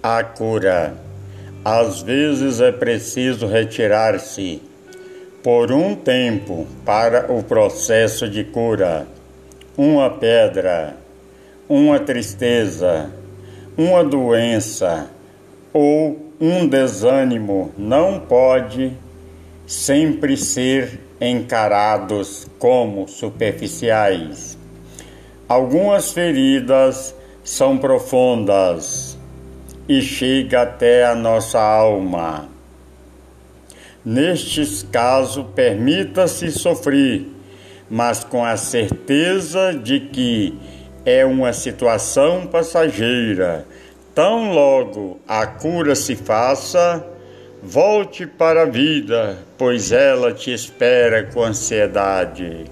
A cura. Às vezes é preciso retirar-se por um tempo para o processo de cura. Uma pedra, uma tristeza, uma doença ou um desânimo não pode sempre ser encarados como superficiais. Algumas feridas são profundas e chega até a nossa alma. Nestes casos, permita-se sofrer, mas com a certeza de que é uma situação passageira. Tão logo a cura se faça, Volte para a vida, pois ela te espera com ansiedade.